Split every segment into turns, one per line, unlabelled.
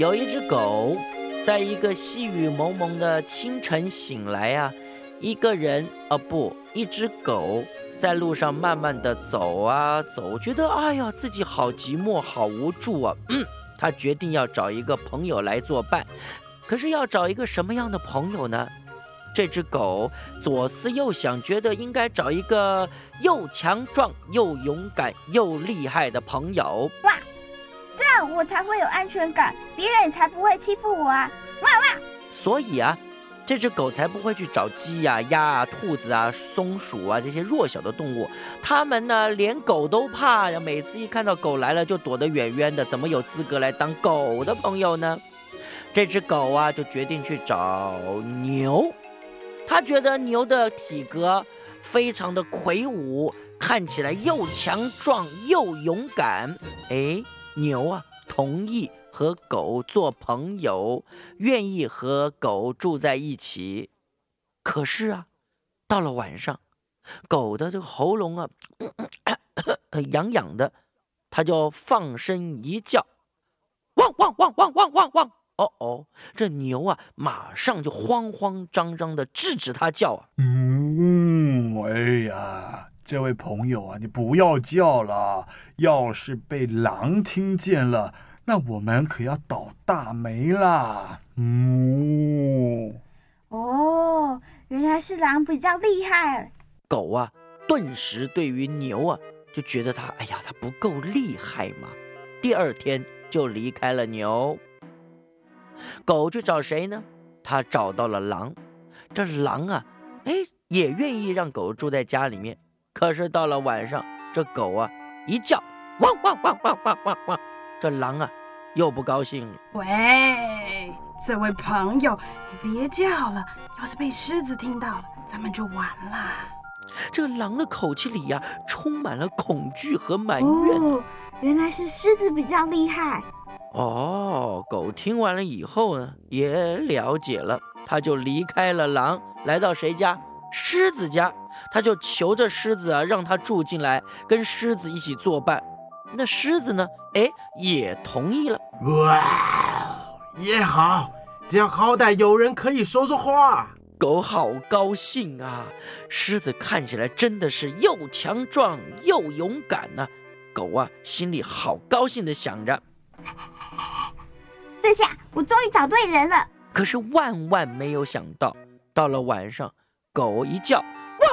有一只狗，在一个细雨蒙蒙的清晨醒来啊，一个人啊不，一只狗在路上慢慢的走啊走，觉得哎呀自己好寂寞，好无助啊。嗯，他决定要找一个朋友来作伴，可是要找一个什么样的朋友呢？这只狗左思右想，觉得应该找一个又强壮又勇敢又厉害的朋友。
这样我才会有安全感，别人也才不会欺负我啊！哇哇！
所以啊，这只狗才不会去找鸡呀、鸭啊、兔子啊、松鼠啊这些弱小的动物。它们呢，连狗都怕呀，每次一看到狗来了就躲得远远的，怎么有资格来当狗的朋友呢？这只狗啊，就决定去找牛。他觉得牛的体格非常的魁梧，看起来又强壮又勇敢。哎，牛啊，同意和狗做朋友，愿意和狗住在一起。可是啊，到了晚上，狗的这个喉咙啊痒痒的，它就放声一叫，汪汪汪汪汪汪汪。哦哦，这牛啊，马上就慌慌张张的制止它叫啊！
嗯，哎呀，这位朋友啊，你不要叫了，要是被狼听见了，那我们可要倒大霉啦！嗯，
哦，原来是狼比较厉害。
狗啊，顿时对于牛啊，就觉得它，哎呀，它不够厉害嘛。第二天就离开了牛。狗去找谁呢？它找到了狼。这狼啊，哎，也愿意让狗住在家里面。可是到了晚上，这狗啊一叫，汪汪汪汪汪汪汪，这狼啊又不高兴了。
喂，这位朋友，你别叫了，要是被狮子听到了，咱们就完了。
这狼的口气里呀，充满了恐惧和埋怨。
哦，原来是狮子比较厉害。
哦，狗听完了以后呢，也了解了，它就离开了狼，来到谁家？狮子家，他就求着狮子啊，让他住进来，跟狮子一起作伴。那狮子呢？哎，也同意了。
哇，也好，这样好歹有人可以说说话。
狗好高兴啊！狮子看起来真的是又强壮又勇敢呢。狗啊，心里好高兴的想着。
这下我终于找对人了。
可是万万没有想到，到了晚上，狗一叫，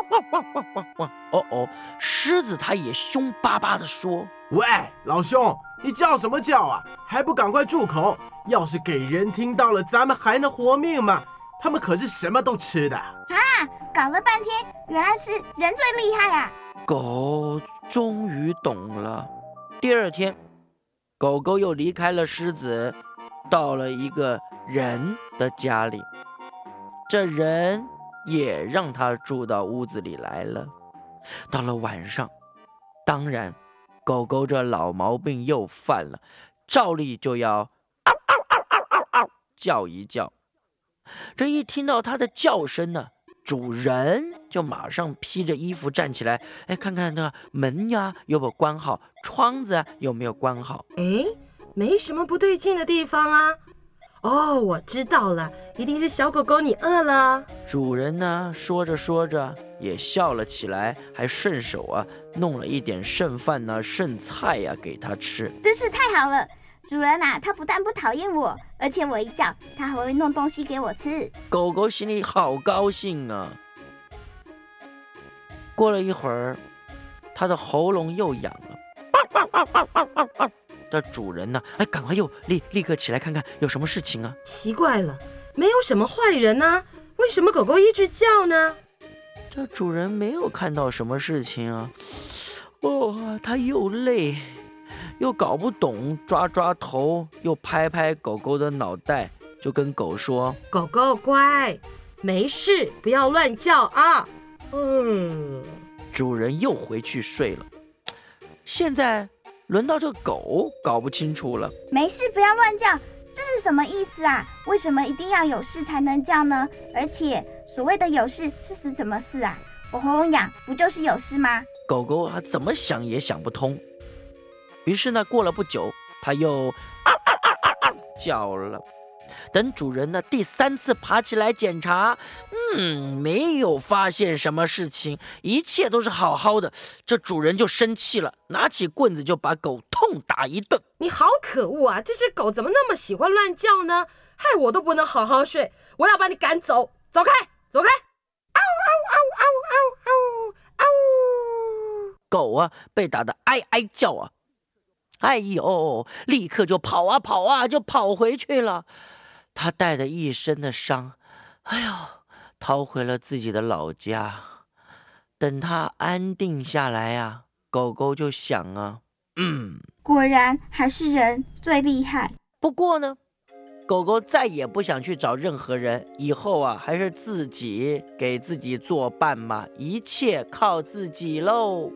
汪汪汪汪汪！哦哦，狮子它也凶巴巴的说：“
喂，老兄，你叫什么叫啊？还不赶快住口！要是给人听到了，咱们还能活命吗？他们可是什么都吃的。”
啊，搞了半天，原来是人最厉害啊！
狗终于懂了。第二天，狗狗又离开了狮子。到了一个人的家里，这人也让他住到屋子里来了。到了晚上，当然，狗狗这老毛病又犯了，照例就要嗷嗷嗷嗷嗷嗷叫一叫。这一听到它的叫声呢，主人就马上披着衣服站起来，哎，看看那门呀有没有关好，窗子有没有关好。
哎。没什么不对劲的地方啊！哦，我知道了，一定是小狗狗你饿了。
主人呢，说着说着也笑了起来，还顺手啊弄了一点剩饭呢、剩菜呀给它吃，
真是太好了。主人呐，它不但不讨厌我，而且我一叫，它还会弄东西给我吃。
狗狗心里好高兴啊。过了一会儿，它的喉咙又痒了。的主人呢？哎，赶快又立立刻起来看看有什么事情啊！
奇怪了，没有什么坏人呢，为什么狗狗一直叫呢？
这主人没有看到什么事情啊。哦，他又累，又搞不懂，抓抓头，又拍拍狗狗的脑袋，就跟狗说：“
狗狗乖，没事，不要乱叫啊。”
嗯，主人又回去睡了。现在。轮到这狗搞不清楚了，
没事，不要乱叫，这是什么意思啊？为什么一定要有事才能叫呢？而且所谓的有事是指什么事啊？我喉咙痒不就是有事吗？
狗狗啊，怎么想也想不通。于是呢，过了不久，它又叫了。等主人呢第三次爬起来检查，嗯，没有发现什么事情，一切都是好好的。这主人就生气了，拿起棍子就把狗痛打一顿。
你好可恶啊！这只狗怎么那么喜欢乱叫呢？害我都不能好好睡！我要把你赶走，走开，走开！嗷嗷嗷嗷嗷嗷嗷！
狗啊，被打得哀哀叫啊！哎呦，立刻就跑啊跑啊，就跑回去了。他带着一身的伤，哎呦，逃回了自己的老家。等他安定下来呀，狗狗就想啊，嗯，
果然还是人最厉害。
不过呢，狗狗再也不想去找任何人，以后啊，还是自己给自己作伴嘛，一切靠自己喽。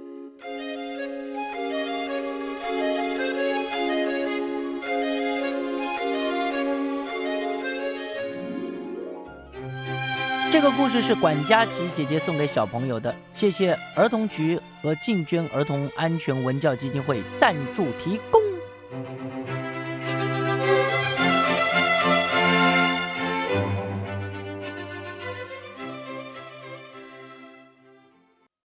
这个故事是管佳琪姐姐送给小朋友的，谢谢儿童局和进捐儿童安全文教基金会赞助提供。